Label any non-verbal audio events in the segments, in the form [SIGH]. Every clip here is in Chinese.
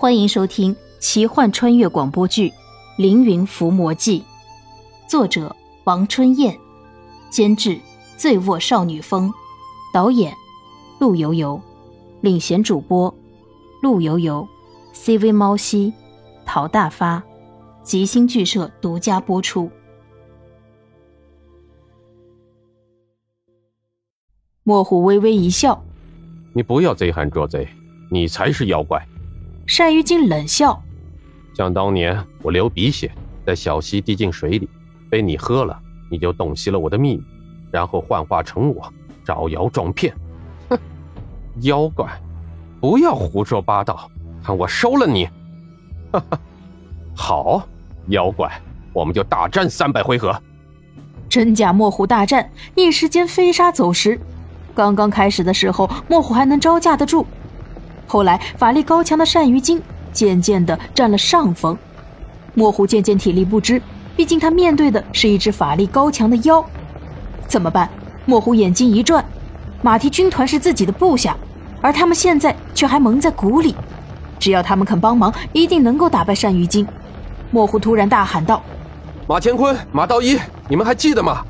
欢迎收听奇幻穿越广播剧《凌云伏魔记》，作者王春燕，监制醉卧少女风，导演陆游游，领衔主播陆游游，CV 猫西，陶大发，吉星剧社独家播出。莫虎微微一笑：“你不要贼喊捉贼，你才是妖怪。”单于金冷笑：“想当年我流鼻血，在小溪滴进水里，被你喝了，你就洞悉了我的秘密，然后幻化成我，招摇撞骗。哼，妖怪，不要胡说八道，看我收了你！哈哈，好，妖怪，我们就大战三百回合。真假莫虎大战，一时间飞沙走石。刚刚开始的时候，莫虎还能招架得住。”后来，法力高强的单于金渐渐的占了上风，莫虎渐渐体力不支，毕竟他面对的是一只法力高强的妖，怎么办？莫虎眼睛一转，马蹄军团是自己的部下，而他们现在却还蒙在鼓里，只要他们肯帮忙，一定能够打败单于金。莫虎突然大喊道：“马乾坤、马道一，你们还记得吗？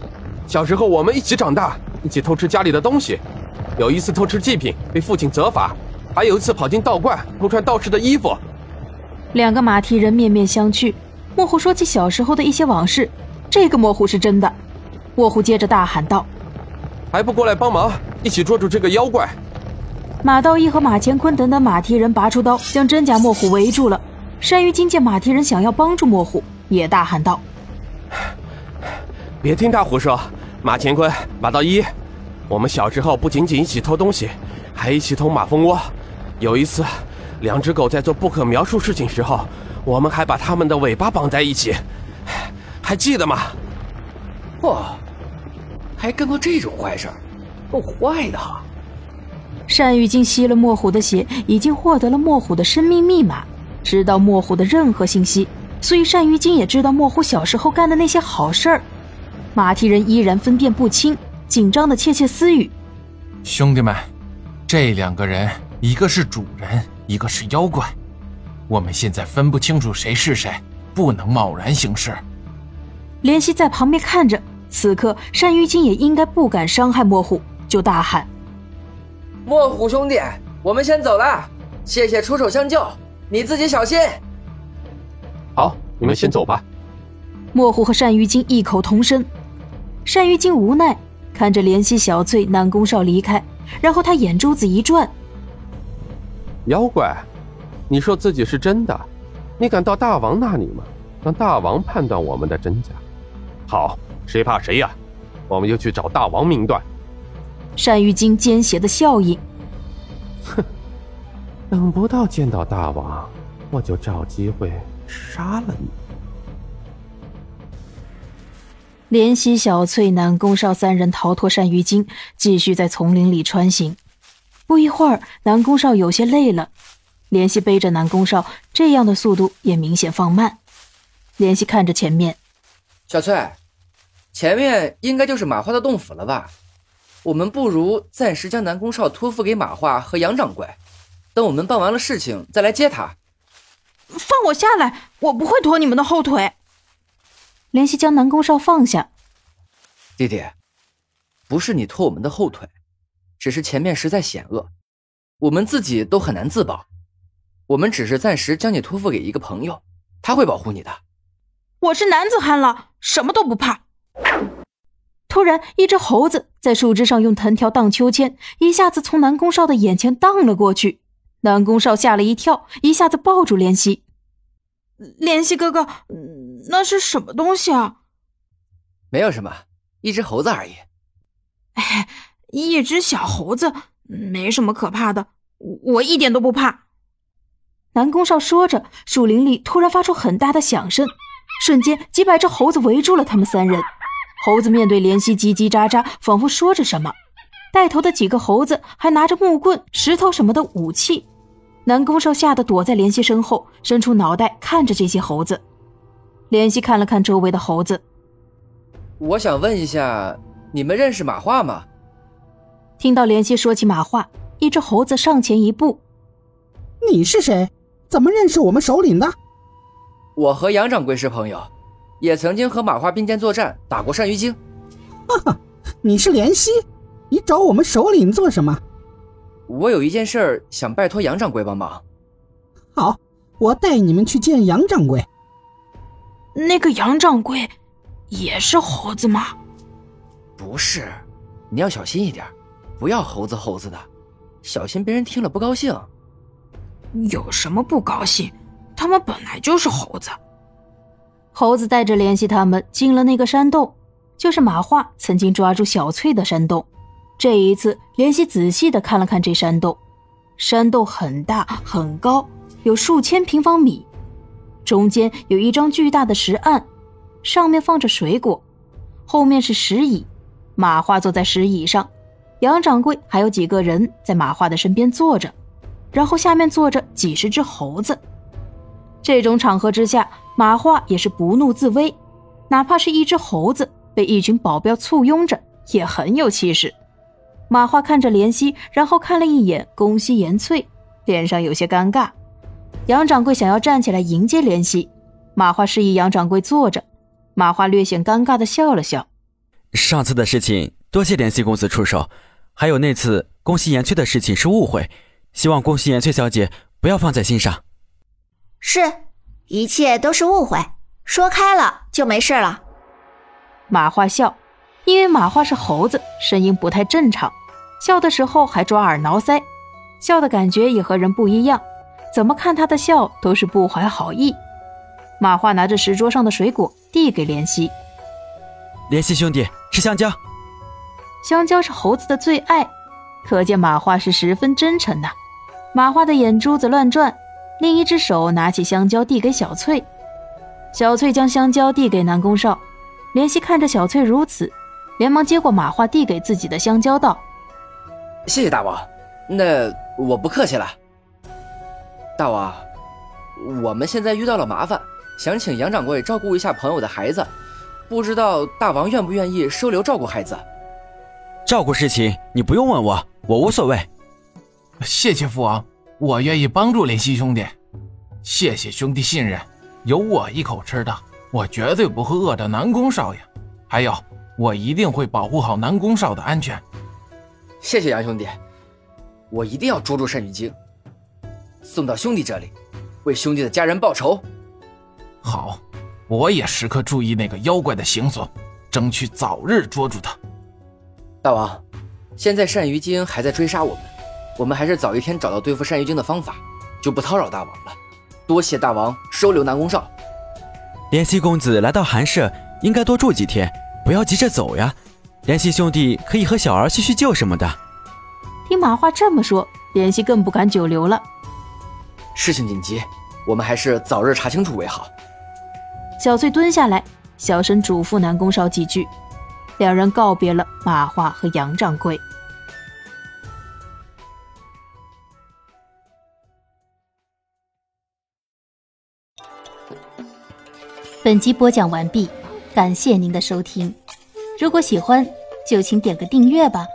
小时候我们一起长大，一起偷吃家里的东西，有一次偷吃祭品被父亲责罚。”还有一次跑进道观偷穿道士的衣服，两个马蹄人面面相觑。莫虎说起小时候的一些往事，这个莫虎是真的。莫虎接着大喊道：“还不过来帮忙，一起捉住这个妖怪！”马道一和马乾坤等等马蹄人拔出刀，将真假莫虎围住了。单于金见马蹄人想要帮助莫虎，也大喊道：“ [SIGHS] 别听他胡说！马乾坤、马道一，我们小时候不仅仅一起偷东西，还一起偷马蜂窝。”有一次，两只狗在做不可描述事情时候，我们还把它们的尾巴绑在一起，还记得吗？哇，还干过这种坏事，够坏的哈！单于金吸了墨虎的血，已经获得了墨虎的生命密码，知道墨虎的任何信息，所以单于金也知道墨虎小时候干的那些好事儿。马蹄人依然分辨不清，紧张的窃窃私语：“兄弟们，这两个人。”一个是主人，一个是妖怪，我们现在分不清楚谁是谁，不能贸然行事。怜惜在旁边看着，此刻单于金也应该不敢伤害莫虎，就大喊：“莫虎兄弟，我们先走了，谢谢出手相救，你自己小心。”好，你们先走吧。莫虎和单于金异口同声。单于金无奈看着怜惜小翠、南宫少离开，然后他眼珠子一转。妖怪，你说自己是真的，你敢到大王那里吗？让大王判断我们的真假。好，谁怕谁呀？我们就去找大王明断。单于金奸邪的笑意。哼，等不到见到大王，我就找机会杀了你。怜惜、小翠、南宫少三人逃脱单于金，继续在丛林里穿行。不一会儿，南宫少有些累了，怜惜背着南宫少，这样的速度也明显放慢。怜惜看着前面，小翠，前面应该就是马化的洞府了吧？我们不如暂时将南宫少托付给马化和杨掌柜，等我们办完了事情再来接他。放我下来，我不会拖你们的后腿。怜惜将南宫少放下，弟弟，不是你拖我们的后腿。只是前面实在险恶，我们自己都很难自保。我们只是暂时将你托付给一个朋友，他会保护你的。我是男子汉了，什么都不怕。突然，一只猴子在树枝上用藤条荡秋千，一下子从南宫少的眼前荡了过去。南宫少吓了一跳，一下子抱住怜惜。怜惜哥哥，那是什么东西啊？没有什么，一只猴子而已。哎。一只小猴子没什么可怕的，我一点都不怕。南宫少说着，树林里突然发出很大的响声，瞬间几百只猴子围住了他们三人。猴子面对怜惜，叽叽喳喳，仿佛说着什么。带头的几个猴子还拿着木棍、石头什么的武器。南宫少吓得躲在怜惜身后，伸出脑袋看着这些猴子。怜惜看了看周围的猴子，我想问一下，你们认识马化吗？听到怜惜说起马化，一只猴子上前一步：“你是谁？怎么认识我们首领的？我和杨掌柜是朋友，也曾经和马化并肩作战，打过鳝鱼精。哈哈，你是怜惜？你找我们首领做什么？我有一件事儿想拜托杨掌柜帮忙。好，我带你们去见杨掌柜。那个杨掌柜也是猴子吗？不是，你要小心一点，不要猴子猴子的，小心别人听了不高兴。有什么不高兴？他们本来就是猴子。猴子带着联系他们进了那个山洞，就是马化曾经抓住小翠的山洞。这一次，联系仔细的看了看这山洞，山洞很大很高，有数千平方米，中间有一张巨大的石案，上面放着水果，后面是石椅，马化坐在石椅上，杨掌柜还有几个人在马化的身边坐着，然后下面坐着几十只猴子。这种场合之下，马化也是不怒自威，哪怕是一只猴子被一群保镖簇拥着，也很有气势。马化看着怜惜，然后看了一眼宫西延翠，脸上有些尴尬。杨掌柜想要站起来迎接怜惜，马化示意杨掌柜坐着。马化略显尴尬的笑了笑。上次的事情，多谢怜惜公子出手，还有那次宫西延翠的事情是误会，希望宫西延翠小姐不要放在心上。是，一切都是误会，说开了就没事了。马化笑。因为马化是猴子，声音不太正常，笑的时候还抓耳挠腮，笑的感觉也和人不一样，怎么看他的笑都是不怀好意。马化拿着石桌上的水果递给怜惜，怜惜兄弟吃香蕉。香蕉是猴子的最爱，可见马化是十分真诚的。马化的眼珠子乱转，另一只手拿起香蕉递给小翠，小翠将香蕉递给南宫少，怜惜看着小翠如此。连忙接过马化递给自己的香蕉，道：“谢谢大王，那我不客气了。大王，我们现在遇到了麻烦，想请杨掌柜照顾一下朋友的孩子，不知道大王愿不愿意收留照顾孩子？照顾事情你不用问我，我无所谓。谢谢父王，我愿意帮助林夕兄弟。谢谢兄弟信任，有我一口吃的，我绝对不会饿着南宫少爷。还有。”我一定会保护好南宫少的安全。谢谢杨兄弟，我一定要捉住鳝鱼精，送到兄弟这里，为兄弟的家人报仇。好，我也时刻注意那个妖怪的行踪，争取早日捉住他。大王，现在鳝鱼精还在追杀我们，我们还是早一天找到对付鳝鱼精的方法，就不叨扰大王了。多谢大王收留南宫少。怜惜公子来到寒舍，应该多住几天。不要急着走呀，怜惜兄弟可以和小儿叙叙旧什么的。听马化这么说，怜惜更不敢久留了。事情紧急，我们还是早日查清楚为好。小翠蹲下来，小声嘱咐南宫少几句，两人告别了马化和杨掌柜。本集播讲完毕。感谢您的收听，如果喜欢，就请点个订阅吧。